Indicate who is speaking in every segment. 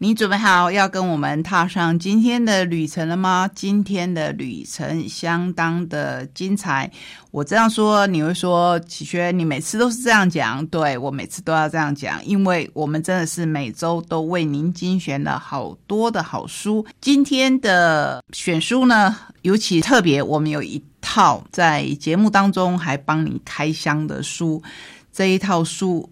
Speaker 1: 你准备好要跟我们踏上今天的旅程了吗？今天的旅程相当的精彩。我这样说，你会说启轩，你每次都是这样讲？对我每次都要这样讲，因为我们真的是每周都为您精选了好多的好书。今天的选书呢，尤其特别，我们有一套在节目当中还帮你开箱的书，这一套书。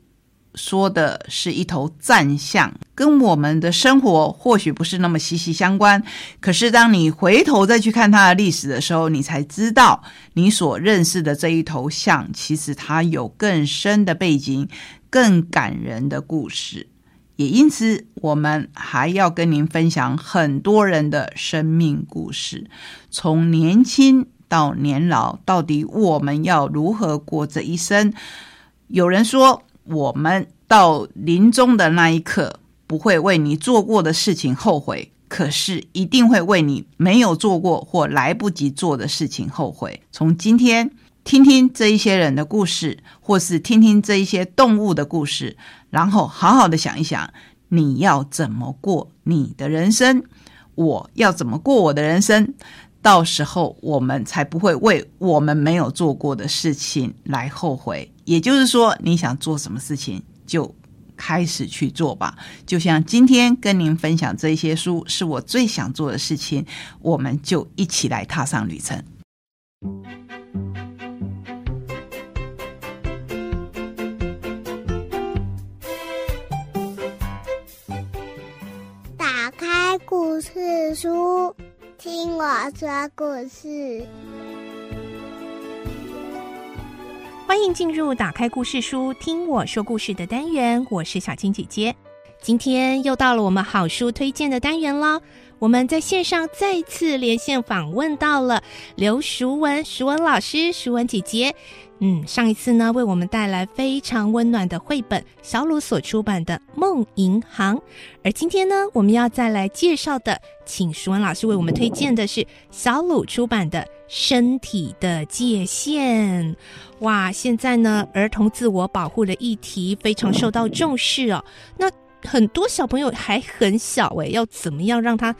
Speaker 1: 说的是一头战象，跟我们的生活或许不是那么息息相关。可是，当你回头再去看它的历史的时候，你才知道，你所认识的这一头象，其实它有更深的背景、更感人的故事。也因此，我们还要跟您分享很多人的生命故事，从年轻到年老，到底我们要如何过这一生？有人说。我们到临终的那一刻，不会为你做过的事情后悔，可是一定会为你没有做过或来不及做的事情后悔。从今天听听这一些人的故事，或是听听这一些动物的故事，然后好好的想一想，你要怎么过你的人生，我要怎么过我的人生。到时候我们才不会为我们没有做过的事情来后悔。也就是说，你想做什么事情就开始去做吧。就像今天跟您分享这些书，是我最想做的事情，我们就一起来踏上旅程。
Speaker 2: 打开故事书。听我说故事，
Speaker 3: 欢迎进入打开故事书听我说故事的单元。我是小青姐姐，今天又到了我们好书推荐的单元了。我们在线上再次连线访问到了刘淑文，淑文老师，淑文姐姐。嗯，上一次呢，为我们带来非常温暖的绘本，小鲁所出版的《梦银行》。而今天呢，我们要再来介绍的，请淑文老师为我们推荐的是小鲁出版的《身体的界限》。哇，现在呢，儿童自我保护的议题非常受到重视哦。那很多小朋友还很小诶，要怎么样让他？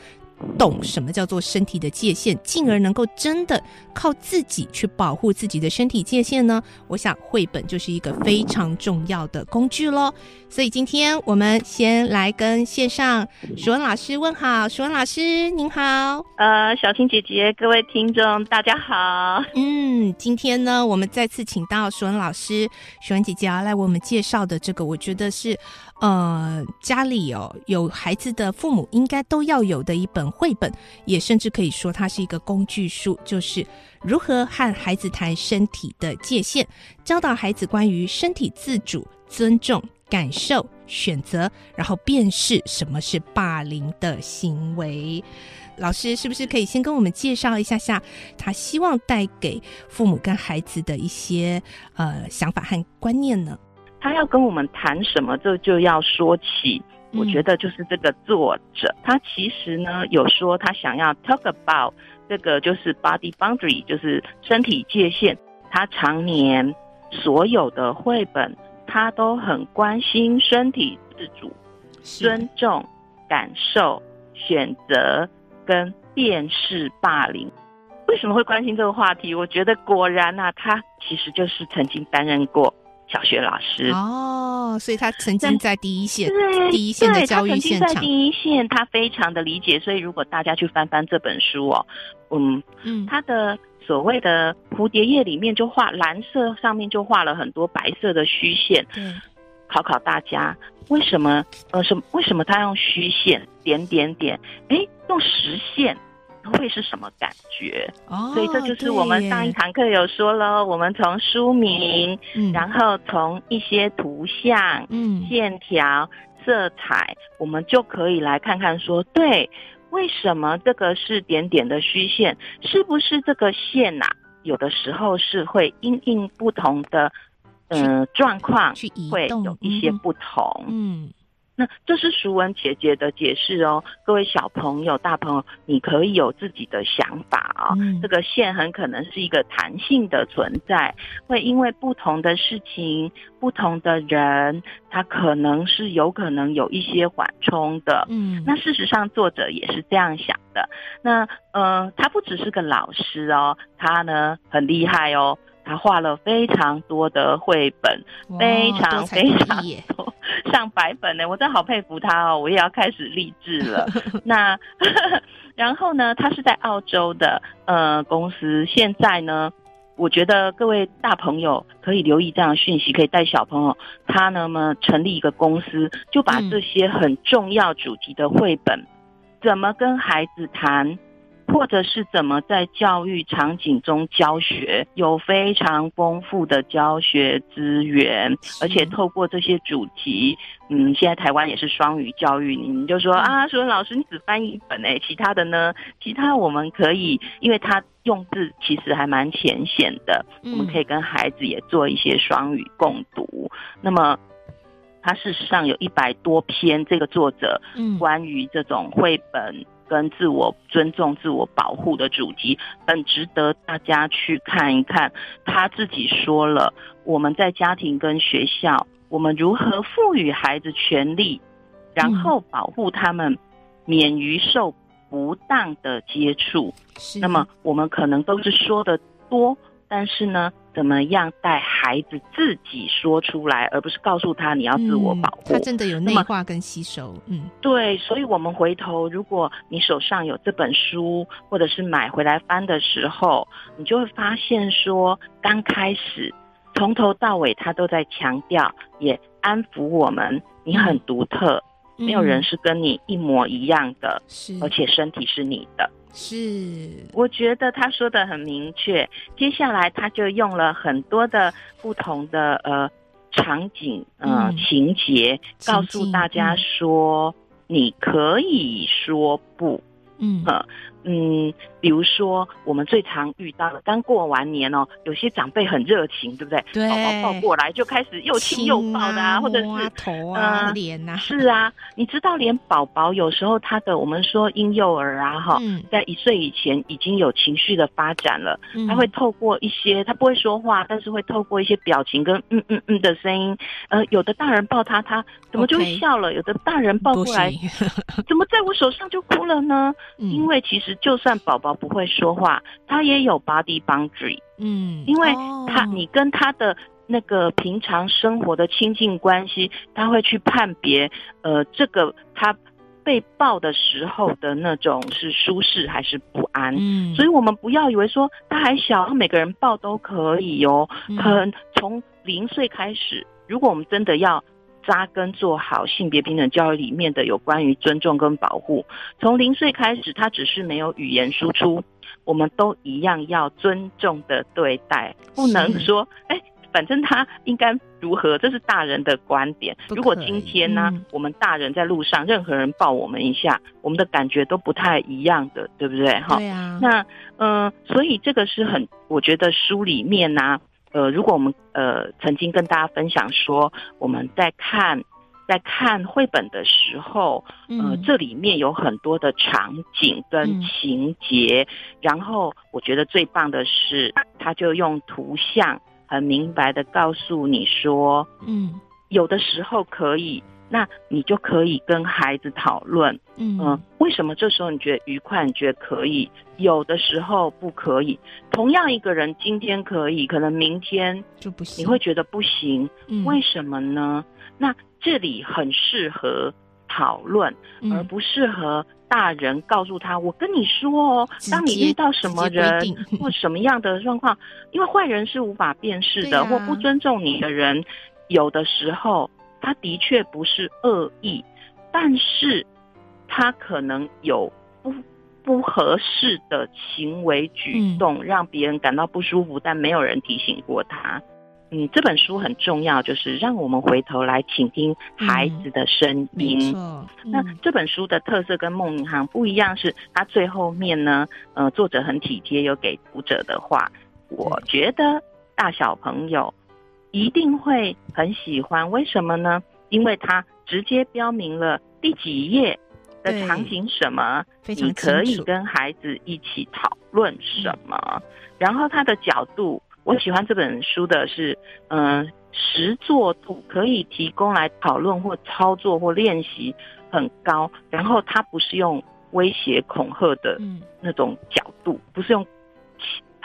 Speaker 3: 懂什么叫做身体的界限，进而能够真的靠自己去保护自己的身体界限呢？我想绘本就是一个非常重要的工具喽。所以今天我们先来跟线上舒文老师问好，舒文老师您好，
Speaker 4: 呃，小青姐姐，各位听众大家好。
Speaker 3: 嗯，今天呢，我们再次请到舒文老师，舒文姐姐要来为我们介绍的这个，我觉得是。呃，家里哦有孩子的父母应该都要有的一本绘本，也甚至可以说它是一个工具书，就是如何和孩子谈身体的界限，教导孩子关于身体自主、尊重、感受、选择，然后辨识什么是霸凌的行为。老师是不是可以先跟我们介绍一下下他希望带给父母跟孩子的一些呃想法和观念呢？
Speaker 4: 他要跟我们谈什么，这就要说起。我觉得就是这个作者，他其实呢有说他想要 talk about 这个就是 body boundary，就是身体界限。他常年所有的绘本，他都很关心身体自主、尊重、感受、选择跟辨识霸凌。为什么会关心这个话题？我觉得果然啊，他其实就是曾经担任过。小学老师
Speaker 3: 哦，所以他曾经在第一线，第一线的教育现场，
Speaker 4: 在第一线，他非常的理解。所以如果大家去翻翻这本书哦，嗯嗯，他的所谓的蝴蝶叶里面就画蓝色，上面就画了很多白色的虚线。考考大家，为什么呃什么为什么他用虚线点点点？哎，用实线。会是什么感觉？哦，所以这就是我们上一堂课有说了，我们从书名，然后从一些图像、嗯，线条、色彩，我们就可以来看看说，对，为什么这个是点点的虚线？是不是这个线呐？有的时候是会因应不同的嗯状况
Speaker 3: 去
Speaker 4: 会有一些不同。
Speaker 3: 嗯。
Speaker 4: 那这是淑文姐姐的解释哦，各位小朋友、大朋友，你可以有自己的想法啊。这个线很可能是一个弹性的存在，会因为不同的事情、不同的人，它可能是有可能有一些缓冲的。嗯，那事实上作者也是这样想的。那呃，他不只是个老师哦，他呢很厉害哦。他画了非常多的绘本，非常非常多，上百本呢。我真的好佩服他哦，我也要开始励志了。那 然后呢，他是在澳洲的呃公司，现在呢，我觉得各位大朋友可以留意这样的讯息，可以带小朋友，他呢么成立一个公司，就把这些很重要主题的绘本，怎么跟孩子谈。或者是怎么在教育场景中教学，有非常丰富的教学资源，而且透过这些主题，嗯，现在台湾也是双语教育，你们就说啊，说老师你只翻译一本诶，其他的呢？其他我们可以，因为他用字其实还蛮浅显的，我们可以跟孩子也做一些双语共读。那么，他事实上有一百多篇，这个作者嗯，关于这种绘本。跟自我尊重、自我保护的主题，很值得大家去看一看。他自己说了，我们在家庭跟学校，我们如何赋予孩子权利，然后保护他们免于受不当的接触。那么，我们可能都是说的多。但是呢，怎么样带孩子自己说出来，而不是告诉他你要自我保护？
Speaker 3: 他真的有内化跟吸收，嗯，
Speaker 4: 对。所以，我们回头，如果你手上有这本书，或者是买回来翻的时候，你就会发现说，刚开始从头到尾，他都在强调，也安抚我们，你很独特，没有人是跟你一模一样的，
Speaker 3: 是，
Speaker 4: 而且身体是你的。
Speaker 3: 是，
Speaker 4: 我觉得他说的很明确。接下来他就用了很多的不同的呃场景、呃情节，告诉大家说，你可以说不，嗯。嗯，比如说我们最常遇到的，刚过完年哦，有些长辈很热情，对不对？
Speaker 3: 对，
Speaker 4: 宝宝抱过来就开始又亲又抱的啊，或者是
Speaker 3: 头啊、脸呐。
Speaker 4: 是啊，你知道，连宝宝有时候他的，我们说婴幼儿啊，哈，在一岁以前已经有情绪的发展了，他会透过一些，他不会说话，但是会透过一些表情跟嗯嗯嗯的声音，呃，有的大人抱他，他怎么就会笑了？有的大人抱过来，怎么在我手上就哭了呢？因为其实。就算宝宝不会说话，他也有 body boundary，嗯，因为他你跟他的那个平常生活的亲近关系，他会去判别，呃，这个他被抱的时候的那种是舒适还是不安，嗯，所以我们不要以为说他还小，每个人抱都可以哦，可能从零岁开始，如果我们真的要。扎根做好性别平等教育里面的有关于尊重跟保护，从零岁开始，他只是没有语言输出，我们都一样要尊重的对待，不能说哎，反正他应该如何，这是大人的观点。如果今天呢，我们大人在路上，任何人抱我们一下，我们的感觉都不太一样的，对不对？
Speaker 3: 哈，对啊。
Speaker 4: 那嗯，所以这个是很，我觉得书里面呢。呃，如果我们呃曾经跟大家分享说，我们在看在看绘本的时候，呃，这里面有很多的场景跟情节，然后我觉得最棒的是，他就用图像很明白的告诉你说，嗯，有的时候可以。那你就可以跟孩子讨论，嗯，为什么这时候你觉得愉快？你觉得可以？有的时候不可以。同样一个人今天可以，可能明天
Speaker 3: 就不行，
Speaker 4: 你会觉得不行。为什么呢？那这里很适合讨论，而不适合大人告诉他：“我跟你说哦，当你遇到什么人 或什么样的状况，因为坏人是无法辨识的，或不尊重你的人，有的时候。”他的确不是恶意，但是他可能有不不合适的行为举动，让别人感到不舒服，但没有人提醒过他。嗯，这本书很重要，就是让我们回头来倾听孩子的声音。那这本书的特色跟梦银行不一样，是它最后面呢，呃，作者很体贴，有给读者的话，我觉得大小朋友。一定会很喜欢。为什么呢？因为它直接标明了第几页的场景什么，你可以跟孩子一起讨论什么。然后它的角度，我喜欢这本书的是，嗯，实作度可以提供来讨论或操作或练习很高。然后它不是用威胁恐吓的那种角度，不是用。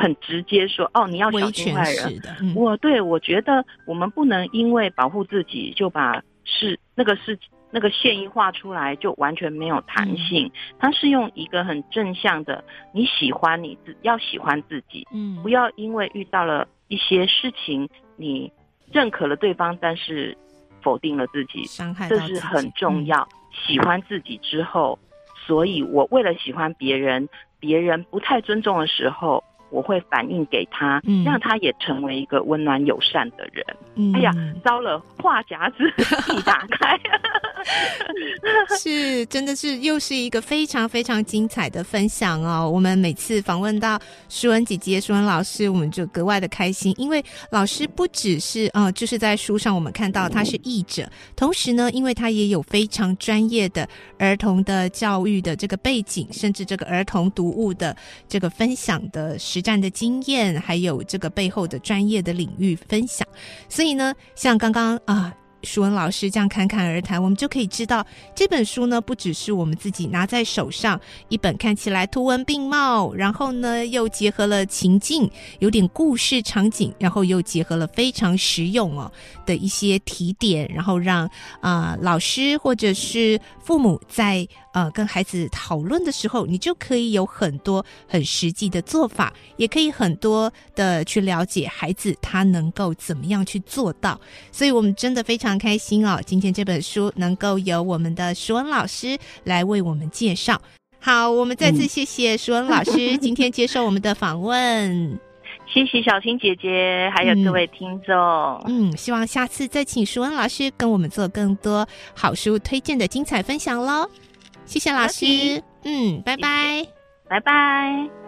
Speaker 4: 很直接说哦，你要小心坏人。我对我觉得我们不能因为保护自己就把是那个是那个线一画出来就完全没有弹性。它是用一个很正向的，你喜欢你自要喜欢自己，嗯，不要因为遇到了一些事情，你认可了对方，但是否定了自己，
Speaker 3: 伤害
Speaker 4: 这是很重要。喜欢自己之后，所以我为了喜欢别人，别人不太尊重的时候。我会反映给他，让他也成为一个温暖友善的人。哎呀，糟了，话匣子 一打开，
Speaker 3: 是真的是又是一个非常非常精彩的分享哦。我们每次访问到舒文姐姐、舒文老师，我们就格外的开心，因为老师不只是啊，就是在书上我们看到他是译者，同时呢，因为他也有非常专业的儿童的教育的这个背景，甚至这个儿童读物的这个分享的实。战的经验，还有这个背后的专业的领域分享，所以呢，像刚刚啊。舒文老师这样侃侃而谈，我们就可以知道这本书呢，不只是我们自己拿在手上一本看起来图文并茂，然后呢又结合了情境，有点故事场景，然后又结合了非常实用哦的一些提点，然后让啊老师或者是父母在呃跟孩子讨论的时候，你就可以有很多很实际的做法，也可以很多的去了解孩子他能够怎么样去做到，所以我们真的非常。开心哦！今天这本书能够由我们的舒文老师来为我们介绍。好，我们再次谢谢舒文老师今天接受我们的访问。
Speaker 4: 谢谢小青姐姐，还有各位听众。
Speaker 3: 嗯，希望下次再请舒恩老师跟我们做更多好书推荐的精彩分享喽。谢谢老师。嗯，拜拜，
Speaker 4: 拜拜。